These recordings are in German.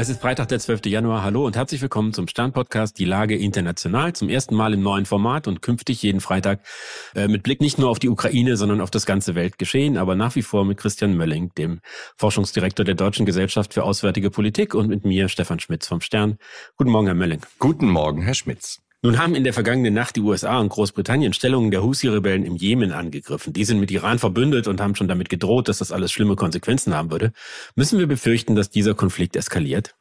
Es ist Freitag, der 12. Januar. Hallo und herzlich willkommen zum Stern-Podcast Die Lage international. Zum ersten Mal im neuen Format und künftig jeden Freitag äh, mit Blick nicht nur auf die Ukraine, sondern auf das ganze Weltgeschehen, aber nach wie vor mit Christian Mölling, dem Forschungsdirektor der Deutschen Gesellschaft für Auswärtige Politik und mit mir, Stefan Schmitz vom Stern. Guten Morgen, Herr Mölling. Guten Morgen, Herr Schmitz. Nun haben in der vergangenen Nacht die USA und Großbritannien Stellungen der Husi-Rebellen im Jemen angegriffen. Die sind mit Iran verbündet und haben schon damit gedroht, dass das alles schlimme Konsequenzen haben würde. Müssen wir befürchten, dass dieser Konflikt eskaliert?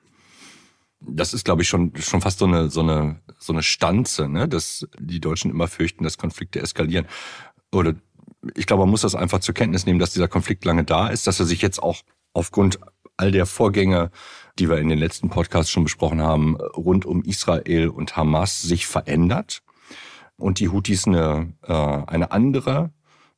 Das ist, glaube ich, schon, schon fast so eine, so eine, so eine Stanze, ne? dass die Deutschen immer fürchten, dass Konflikte eskalieren. Oder ich glaube, man muss das einfach zur Kenntnis nehmen, dass dieser Konflikt lange da ist, dass er sich jetzt auch aufgrund all der Vorgänge die wir in den letzten Podcasts schon besprochen haben, rund um Israel und Hamas sich verändert und die Houthis eine, äh, eine andere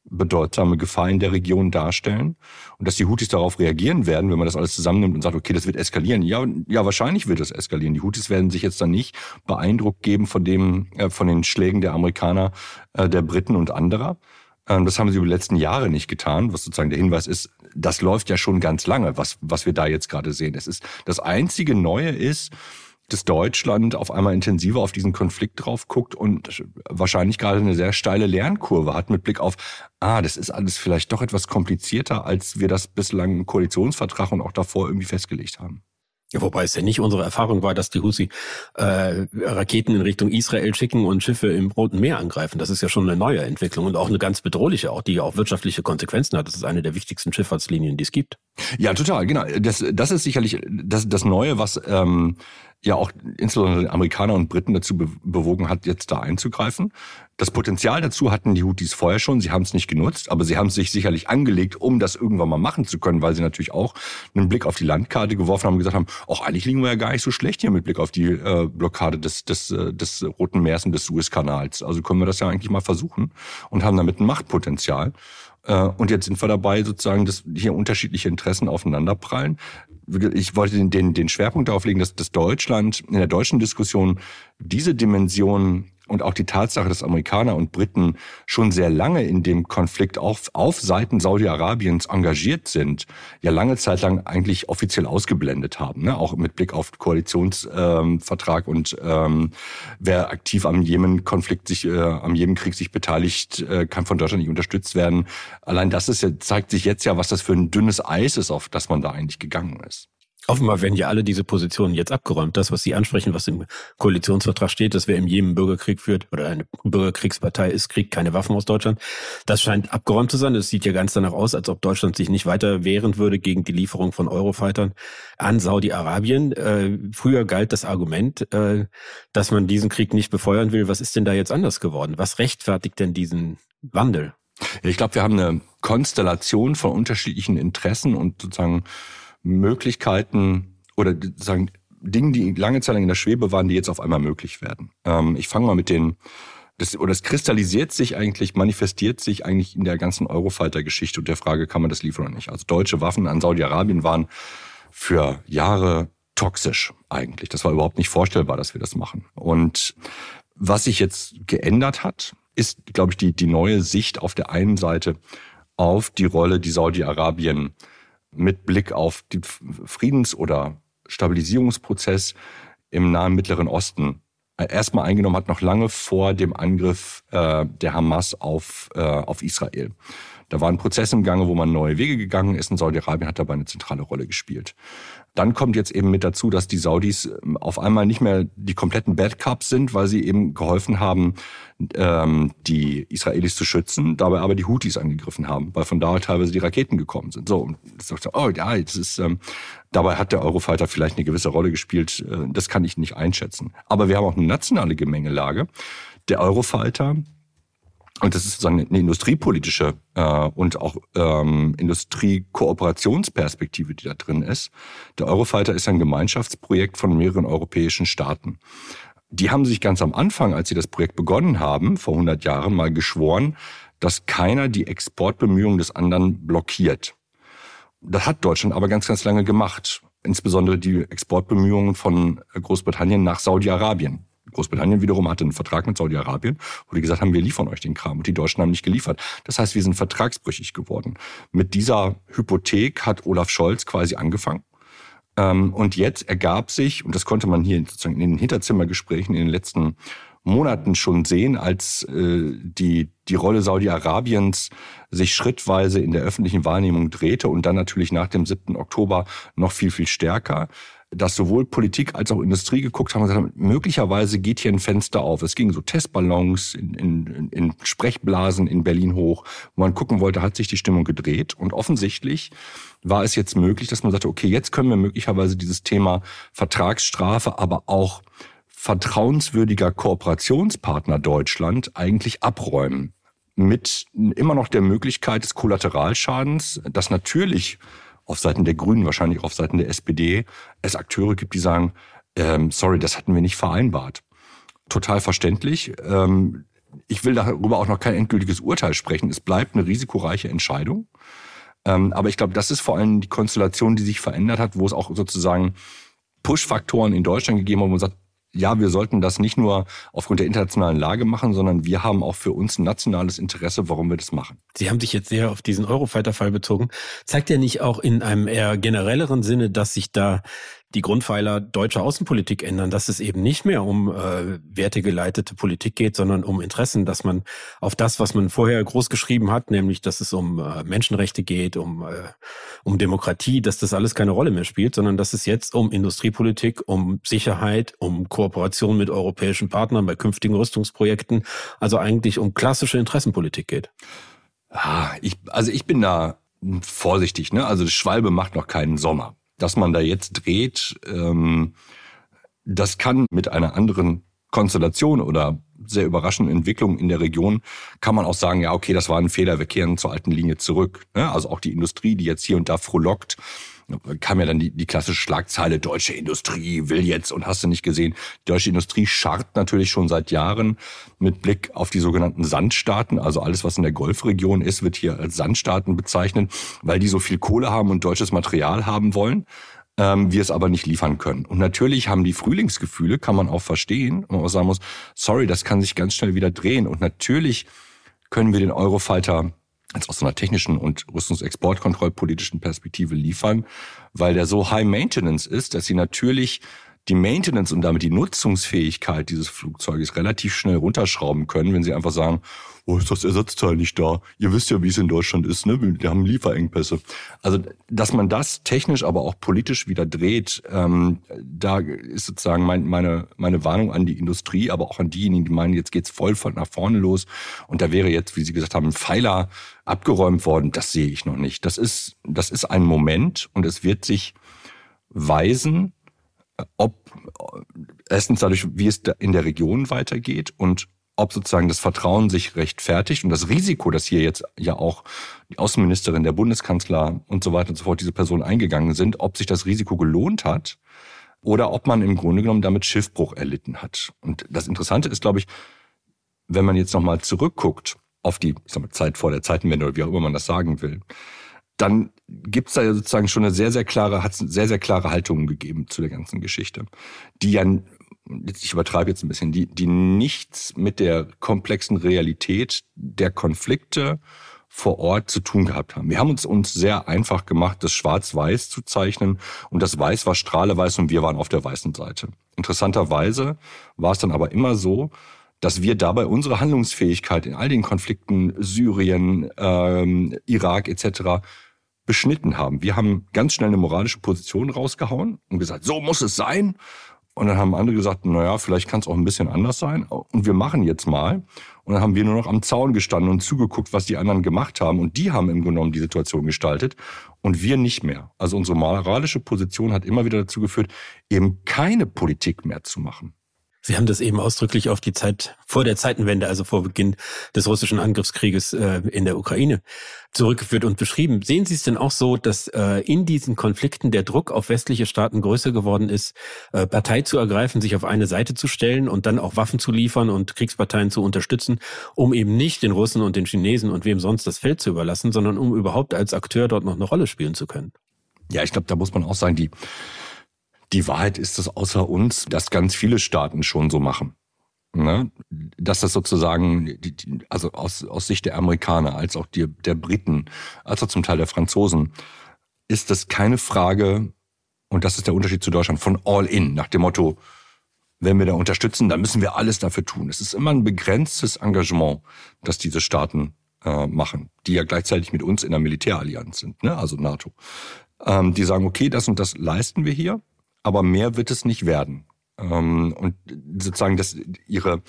bedeutsame Gefahr in der Region darstellen und dass die Houthis darauf reagieren werden, wenn man das alles zusammennimmt und sagt, okay, das wird eskalieren. Ja, ja, wahrscheinlich wird es eskalieren. Die Houthis werden sich jetzt dann nicht beeindruckt geben von dem, äh, von den Schlägen der Amerikaner, äh, der Briten und anderer. Ähm, das haben sie über die letzten Jahre nicht getan, was sozusagen der Hinweis ist, das läuft ja schon ganz lange, was, was wir da jetzt gerade sehen. Es ist, das einzige Neue ist, dass Deutschland auf einmal intensiver auf diesen Konflikt drauf guckt und wahrscheinlich gerade eine sehr steile Lernkurve hat mit Blick auf, ah, das ist alles vielleicht doch etwas komplizierter, als wir das bislang im Koalitionsvertrag und auch davor irgendwie festgelegt haben. Wobei es ja nicht unsere Erfahrung war, dass die Husi äh, Raketen in Richtung Israel schicken und Schiffe im Roten Meer angreifen. Das ist ja schon eine neue Entwicklung und auch eine ganz bedrohliche, auch die auch wirtschaftliche Konsequenzen hat. Das ist eine der wichtigsten Schifffahrtslinien, die es gibt. Ja, total, genau. Das, das ist sicherlich das, das Neue, was ähm, ja auch insbesondere Amerikaner und Briten dazu bewogen hat, jetzt da einzugreifen. Das Potenzial dazu hatten die Houthis vorher schon, sie haben es nicht genutzt, aber sie haben es sich sicherlich angelegt, um das irgendwann mal machen zu können, weil sie natürlich auch einen Blick auf die Landkarte geworfen haben und gesagt haben, auch eigentlich liegen wir ja gar nicht so schlecht hier mit Blick auf die äh, Blockade des, des, äh, des Roten Meers und des Suezkanals. Also können wir das ja eigentlich mal versuchen und haben damit ein Machtpotenzial. Äh, und jetzt sind wir dabei, sozusagen, dass hier unterschiedliche Interessen aufeinanderprallen. Ich wollte den, den, den Schwerpunkt darauf legen, dass, dass Deutschland in der deutschen Diskussion diese Dimension und auch die Tatsache, dass Amerikaner und Briten schon sehr lange in dem Konflikt auf, auf Seiten Saudi-Arabiens engagiert sind, ja lange Zeit lang eigentlich offiziell ausgeblendet haben. Ne? Auch mit Blick auf Koalitionsvertrag ähm, und ähm, wer aktiv am Jemen-Konflikt sich, äh, am Jemen-Krieg sich beteiligt, äh, kann von Deutschland nicht unterstützt werden. Allein das ist ja, zeigt sich jetzt ja, was das für ein dünnes Eis ist, auf das man da eigentlich gegangen ist. Offenbar werden ja alle diese Positionen jetzt abgeräumt. Das, was Sie ansprechen, was im Koalitionsvertrag steht, dass wer im Jemen Bürgerkrieg führt oder eine Bürgerkriegspartei ist, kriegt keine Waffen aus Deutschland. Das scheint abgeräumt zu sein. Es sieht ja ganz danach aus, als ob Deutschland sich nicht weiter wehren würde gegen die Lieferung von Eurofightern an Saudi-Arabien. Äh, früher galt das Argument, äh, dass man diesen Krieg nicht befeuern will. Was ist denn da jetzt anders geworden? Was rechtfertigt denn diesen Wandel? Ich glaube, wir haben eine Konstellation von unterschiedlichen Interessen und sozusagen Möglichkeiten oder sagen Dinge, die lange Zeit lang in der Schwebe waren, die jetzt auf einmal möglich werden. Ähm, ich fange mal mit den das, oder es kristallisiert sich eigentlich, manifestiert sich eigentlich in der ganzen Eurofighter-Geschichte und der Frage, kann man das liefern oder nicht. Also deutsche Waffen an Saudi-Arabien waren für Jahre toxisch eigentlich. Das war überhaupt nicht vorstellbar, dass wir das machen. Und was sich jetzt geändert hat, ist, glaube ich, die, die neue Sicht auf der einen Seite auf die Rolle, die Saudi-Arabien mit Blick auf den Friedens- oder Stabilisierungsprozess im nahen Mittleren Osten äh, erstmal eingenommen hat, noch lange vor dem Angriff äh, der Hamas auf, äh, auf Israel. Da war ein Prozess im Gange, wo man neue Wege gegangen ist und Saudi-Arabien hat dabei eine zentrale Rolle gespielt. Dann kommt jetzt eben mit dazu, dass die Saudis ähm, auf einmal nicht mehr die kompletten Bad Cups sind, weil sie eben geholfen haben, ähm, die Israelis zu schützen, dabei aber die Houthis angegriffen haben, weil von da teilweise die Raketen gekommen sind. So, und sagt oh ja, jetzt ist, ähm, dabei hat der Eurofighter vielleicht eine gewisse Rolle gespielt. Äh, das kann ich nicht einschätzen. Aber wir haben auch eine nationale Gemengelage. Der Eurofighter und das ist sozusagen eine industriepolitische äh, und auch ähm, Industriekooperationsperspektive, die da drin ist. Der Eurofighter ist ein Gemeinschaftsprojekt von mehreren europäischen Staaten. Die haben sich ganz am Anfang, als sie das Projekt begonnen haben, vor 100 Jahren mal geschworen, dass keiner die Exportbemühungen des anderen blockiert. Das hat Deutschland aber ganz, ganz lange gemacht. Insbesondere die Exportbemühungen von Großbritannien nach Saudi-Arabien. Großbritannien wiederum hatte einen Vertrag mit Saudi-Arabien, wo die gesagt haben, wir liefern euch den Kram. Und die Deutschen haben nicht geliefert. Das heißt, wir sind vertragsbrüchig geworden. Mit dieser Hypothek hat Olaf Scholz quasi angefangen. Ähm, und jetzt ergab sich, und das konnte man hier sozusagen in den Hinterzimmergesprächen in den letzten Monaten schon sehen, als äh, die, die Rolle Saudi-Arabiens sich schrittweise in der öffentlichen Wahrnehmung drehte und dann natürlich nach dem 7. Oktober noch viel, viel stärker, dass sowohl Politik als auch Industrie geguckt haben und gesagt haben, möglicherweise geht hier ein Fenster auf. Es ging so Testballons in, in, in Sprechblasen in Berlin hoch, wo man gucken wollte, hat sich die Stimmung gedreht. Und offensichtlich war es jetzt möglich, dass man sagte, okay, jetzt können wir möglicherweise dieses Thema Vertragsstrafe, aber auch vertrauenswürdiger Kooperationspartner Deutschland eigentlich abräumen. Mit immer noch der Möglichkeit des Kollateralschadens, dass natürlich auf Seiten der Grünen, wahrscheinlich auf Seiten der SPD, es Akteure gibt, die sagen, ähm, sorry, das hatten wir nicht vereinbart. Total verständlich. Ähm, ich will darüber auch noch kein endgültiges Urteil sprechen. Es bleibt eine risikoreiche Entscheidung. Ähm, aber ich glaube, das ist vor allem die Konstellation, die sich verändert hat, wo es auch sozusagen Push-Faktoren in Deutschland gegeben hat, wo man sagt, ja, wir sollten das nicht nur aufgrund der internationalen Lage machen, sondern wir haben auch für uns ein nationales Interesse, warum wir das machen. Sie haben sich jetzt sehr auf diesen Eurofighter-Fall bezogen. Zeigt er nicht auch in einem eher generelleren Sinne, dass sich da die Grundpfeiler deutscher Außenpolitik ändern, dass es eben nicht mehr um äh, wertegeleitete Politik geht, sondern um Interessen, dass man auf das, was man vorher groß geschrieben hat, nämlich dass es um äh, Menschenrechte geht, um, äh, um Demokratie, dass das alles keine Rolle mehr spielt, sondern dass es jetzt um Industriepolitik, um Sicherheit, um Kooperation mit europäischen Partnern bei künftigen Rüstungsprojekten, also eigentlich um klassische Interessenpolitik geht. Ah, ich, also ich bin da vorsichtig, ne? Also Schwalbe macht noch keinen Sommer dass man da jetzt dreht, ähm, das kann mit einer anderen Konstellation oder sehr überraschenden Entwicklung in der Region, kann man auch sagen, ja, okay, das war ein Fehler, wir kehren zur alten Linie zurück. Ne? Also auch die Industrie, die jetzt hier und da frohlockt, kam ja dann die, die klassische Schlagzeile, deutsche Industrie will jetzt und hast du nicht gesehen. Die deutsche Industrie scharrt natürlich schon seit Jahren mit Blick auf die sogenannten Sandstaaten. Also alles, was in der Golfregion ist, wird hier als Sandstaaten bezeichnet, weil die so viel Kohle haben und deutsches Material haben wollen ähm, wir es aber nicht liefern können. Und natürlich haben die Frühlingsgefühle, kann man auch verstehen, und man auch sagen muss, sorry, das kann sich ganz schnell wieder drehen. Und natürlich können wir den Eurofighter als aus einer technischen und rüstungsexportkontrollpolitischen Perspektive liefern, weil der so high maintenance ist, dass sie natürlich die Maintenance und damit die Nutzungsfähigkeit dieses Flugzeuges relativ schnell runterschrauben können, wenn sie einfach sagen, oh, ist das Ersatzteil nicht da? Ihr wisst ja, wie es in Deutschland ist, ne? Wir haben Lieferengpässe. Also, dass man das technisch, aber auch politisch wieder dreht, ähm, da ist sozusagen mein, meine, meine Warnung an die Industrie, aber auch an diejenigen, die meinen, jetzt geht's voll von nach vorne los. Und da wäre jetzt, wie Sie gesagt haben, ein Pfeiler abgeräumt worden. Das sehe ich noch nicht. Das ist, das ist ein Moment und es wird sich weisen, ob erstens dadurch, wie es in der Region weitergeht und ob sozusagen das Vertrauen sich rechtfertigt und das Risiko, dass hier jetzt ja auch die Außenministerin, der Bundeskanzler und so weiter und so fort diese Person eingegangen sind, ob sich das Risiko gelohnt hat oder ob man im Grunde genommen damit Schiffbruch erlitten hat. Und das Interessante ist, glaube ich, wenn man jetzt nochmal zurückguckt auf die mal, Zeit vor der Zeitenwende oder wie auch immer man das sagen will, dann gibt es da ja sozusagen schon eine sehr, sehr klare, hat sehr, sehr klare Haltungen gegeben zu der ganzen Geschichte, die ja, ich übertreibe jetzt ein bisschen, die, die nichts mit der komplexen Realität der Konflikte vor Ort zu tun gehabt haben. Wir haben uns uns sehr einfach gemacht, das Schwarz-Weiß zu zeichnen und das Weiß war strahleweiß und wir waren auf der weißen Seite. Interessanterweise war es dann aber immer so, dass wir dabei unsere Handlungsfähigkeit in all den Konflikten Syrien, ähm, Irak etc beschnitten haben. Wir haben ganz schnell eine moralische Position rausgehauen und gesagt, so muss es sein. Und dann haben andere gesagt, naja, vielleicht kann es auch ein bisschen anders sein. Und wir machen jetzt mal. Und dann haben wir nur noch am Zaun gestanden und zugeguckt, was die anderen gemacht haben. Und die haben im genommen die Situation gestaltet und wir nicht mehr. Also unsere moralische Position hat immer wieder dazu geführt, eben keine Politik mehr zu machen. Sie haben das eben ausdrücklich auf die Zeit vor der Zeitenwende, also vor Beginn des russischen Angriffskrieges äh, in der Ukraine zurückgeführt und beschrieben. Sehen Sie es denn auch so, dass äh, in diesen Konflikten der Druck auf westliche Staaten größer geworden ist, äh, Partei zu ergreifen, sich auf eine Seite zu stellen und dann auch Waffen zu liefern und Kriegsparteien zu unterstützen, um eben nicht den Russen und den Chinesen und wem sonst das Feld zu überlassen, sondern um überhaupt als Akteur dort noch eine Rolle spielen zu können? Ja, ich glaube, da muss man auch sagen, die die Wahrheit ist es außer uns, dass ganz viele Staaten schon so machen. Ne? Dass das sozusagen, also aus, aus Sicht der Amerikaner, als auch die, der Briten, als auch zum Teil der Franzosen, ist das keine Frage und das ist der Unterschied zu Deutschland, von all in, nach dem Motto, wenn wir da unterstützen, dann müssen wir alles dafür tun. Es ist immer ein begrenztes Engagement, das diese Staaten äh, machen, die ja gleichzeitig mit uns in der Militärallianz sind, ne? also NATO. Ähm, die sagen, okay, das und das leisten wir hier, aber mehr wird es nicht werden. Ähm, und sozusagen, dass ihre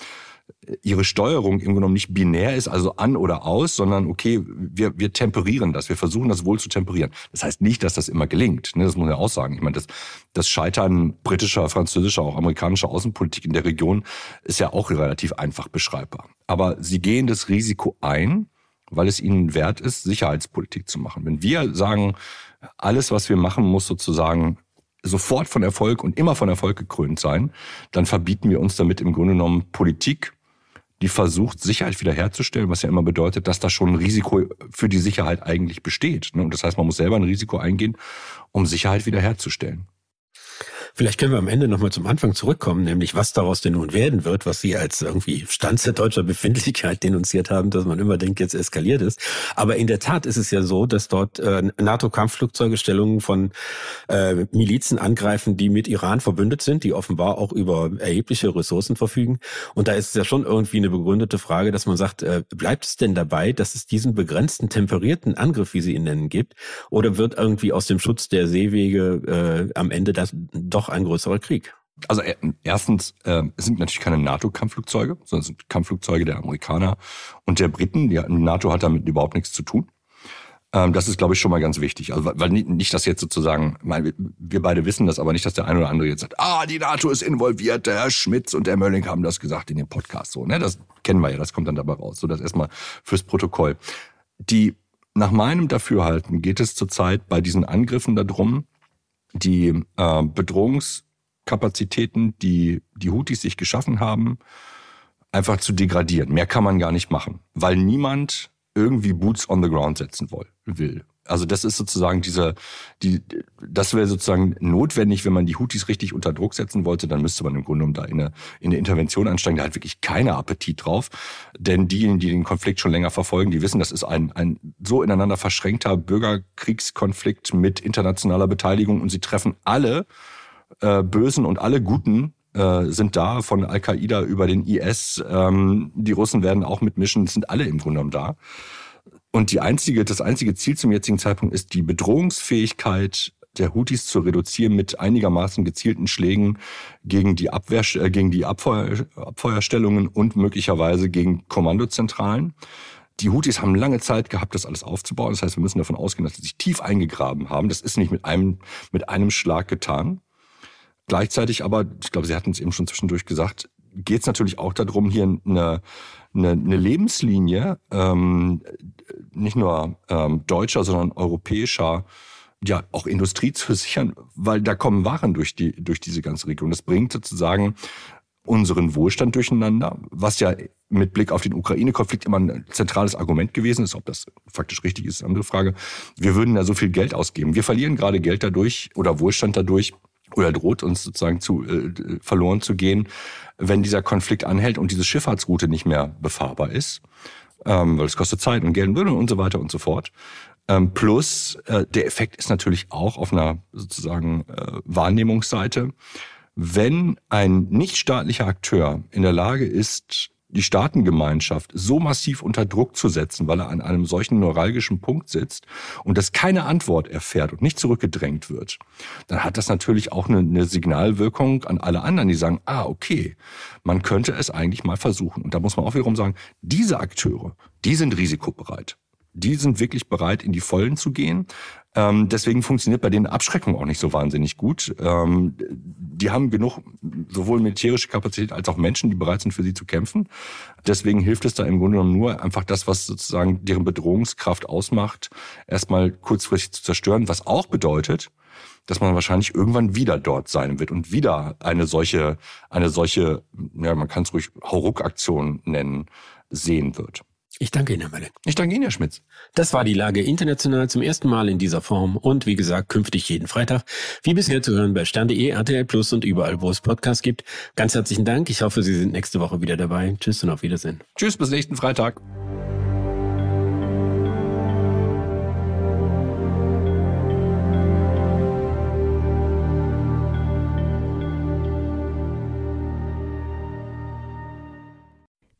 ihre Steuerung im Grunde genommen nicht binär ist, also an oder aus, sondern okay, wir, wir temperieren das, wir versuchen das wohl zu temperieren. Das heißt nicht, dass das immer gelingt. Ne? Das muss man ja auch sagen. Ich meine, das, das Scheitern britischer, französischer, auch amerikanischer Außenpolitik in der Region ist ja auch relativ einfach beschreibbar. Aber sie gehen das Risiko ein, weil es ihnen wert ist, Sicherheitspolitik zu machen. Wenn wir sagen, alles, was wir machen, muss sozusagen sofort von Erfolg und immer von Erfolg gekrönt sein, dann verbieten wir uns damit im Grunde genommen Politik, die versucht, Sicherheit wiederherzustellen, was ja immer bedeutet, dass da schon ein Risiko für die Sicherheit eigentlich besteht. Ne? Und das heißt, man muss selber ein Risiko eingehen, um Sicherheit wiederherzustellen. Vielleicht können wir am Ende nochmal zum Anfang zurückkommen, nämlich was daraus denn nun werden wird, was Sie als irgendwie Stanze deutscher Befindlichkeit denunziert haben, dass man immer denkt, jetzt eskaliert ist. Aber in der Tat ist es ja so, dass dort äh, NATO-Kampfflugzeuge Stellungen von äh, Milizen angreifen, die mit Iran verbündet sind, die offenbar auch über erhebliche Ressourcen verfügen. Und da ist es ja schon irgendwie eine begründete Frage, dass man sagt, äh, bleibt es denn dabei, dass es diesen begrenzten, temperierten Angriff, wie Sie ihn nennen, gibt? Oder wird irgendwie aus dem Schutz der Seewege äh, am Ende das doch doch ein größerer Krieg. Also erstens, äh, es sind natürlich keine NATO-Kampfflugzeuge, sondern es sind Kampfflugzeuge der Amerikaner und der Briten. Die NATO hat damit überhaupt nichts zu tun. Ähm, das ist, glaube ich, schon mal ganz wichtig. Also, weil nicht, nicht dass jetzt sozusagen, mein, wir beide wissen das, aber nicht, dass der eine oder andere jetzt sagt, ah, die NATO ist involviert, der Herr Schmitz und der Mölling haben das gesagt in dem Podcast. So, ne? Das kennen wir ja, das kommt dann dabei raus. So, das erstmal fürs Protokoll. Die, nach meinem Dafürhalten geht es zurzeit bei diesen Angriffen darum, die äh, Bedrohungskapazitäten, die die Houthis sich geschaffen haben, einfach zu degradieren. Mehr kann man gar nicht machen, weil niemand irgendwie Boots on the ground setzen will. Also das ist sozusagen dieser, die, das wäre sozusagen notwendig, wenn man die Houthis richtig unter Druck setzen wollte, dann müsste man im Grunde genommen da in eine, in eine Intervention einsteigen. Da hat wirklich keiner Appetit drauf. Denn diejenigen, die den Konflikt schon länger verfolgen, die wissen, das ist ein, ein so ineinander verschränkter Bürgerkriegskonflikt mit internationaler Beteiligung und sie treffen alle äh, Bösen und alle Guten äh, sind da, von Al-Qaida über den IS. Ähm, die Russen werden auch mitmischen, sind alle im Grunde genommen da. Und die einzige, das einzige Ziel zum jetzigen Zeitpunkt ist die Bedrohungsfähigkeit der Houthis zu reduzieren mit einigermaßen gezielten Schlägen gegen die Abwehr, äh, gegen die Abfeuer, Abfeuerstellungen und möglicherweise gegen Kommandozentralen. Die Houthis haben lange Zeit gehabt, das alles aufzubauen. Das heißt, wir müssen davon ausgehen, dass sie sich tief eingegraben haben. Das ist nicht mit einem, mit einem Schlag getan. Gleichzeitig aber, ich glaube, Sie hatten es eben schon zwischendurch gesagt, geht es natürlich auch darum, hier eine, eine, eine Lebenslinie ähm, nicht nur ähm, deutscher, sondern europäischer ja auch Industrie zu sichern, weil da kommen Waren durch die durch diese ganze Region. Das bringt sozusagen unseren Wohlstand durcheinander, was ja mit Blick auf den Ukraine-Konflikt immer ein zentrales Argument gewesen ist. Ob das faktisch richtig ist, ist eine andere Frage. Wir würden da so viel Geld ausgeben. Wir verlieren gerade Geld dadurch oder Wohlstand dadurch oder droht uns sozusagen zu äh, verloren zu gehen, wenn dieser Konflikt anhält und diese Schifffahrtsroute nicht mehr befahrbar ist, ähm, weil es kostet Zeit und Geld und so weiter und so fort. Ähm, plus äh, der Effekt ist natürlich auch auf einer sozusagen äh, Wahrnehmungsseite, wenn ein nichtstaatlicher Akteur in der Lage ist, die Staatengemeinschaft so massiv unter Druck zu setzen, weil er an einem solchen neuralgischen Punkt sitzt und das keine Antwort erfährt und nicht zurückgedrängt wird, dann hat das natürlich auch eine, eine Signalwirkung an alle anderen, die sagen, ah, okay, man könnte es eigentlich mal versuchen. Und da muss man auch wiederum sagen, diese Akteure, die sind risikobereit die sind wirklich bereit, in die Vollen zu gehen. Ähm, deswegen funktioniert bei denen Abschreckung auch nicht so wahnsinnig gut. Ähm, die haben genug sowohl militärische Kapazität als auch Menschen, die bereit sind, für sie zu kämpfen. Deswegen hilft es da im Grunde genommen nur, einfach das, was sozusagen deren Bedrohungskraft ausmacht, erstmal kurzfristig zu zerstören. Was auch bedeutet, dass man wahrscheinlich irgendwann wieder dort sein wird und wieder eine solche, eine solche, ja, man kann es ruhig Hauruck-Aktion nennen, sehen wird. Ich danke Ihnen, Herr Malek. Ich danke Ihnen, Herr Schmitz. Das war die Lage international zum ersten Mal in dieser Form und wie gesagt, künftig jeden Freitag. Wie bisher zu hören bei Stern.de, RTL Plus und überall, wo es Podcasts gibt. Ganz herzlichen Dank. Ich hoffe, Sie sind nächste Woche wieder dabei. Tschüss und auf Wiedersehen. Tschüss, bis nächsten Freitag.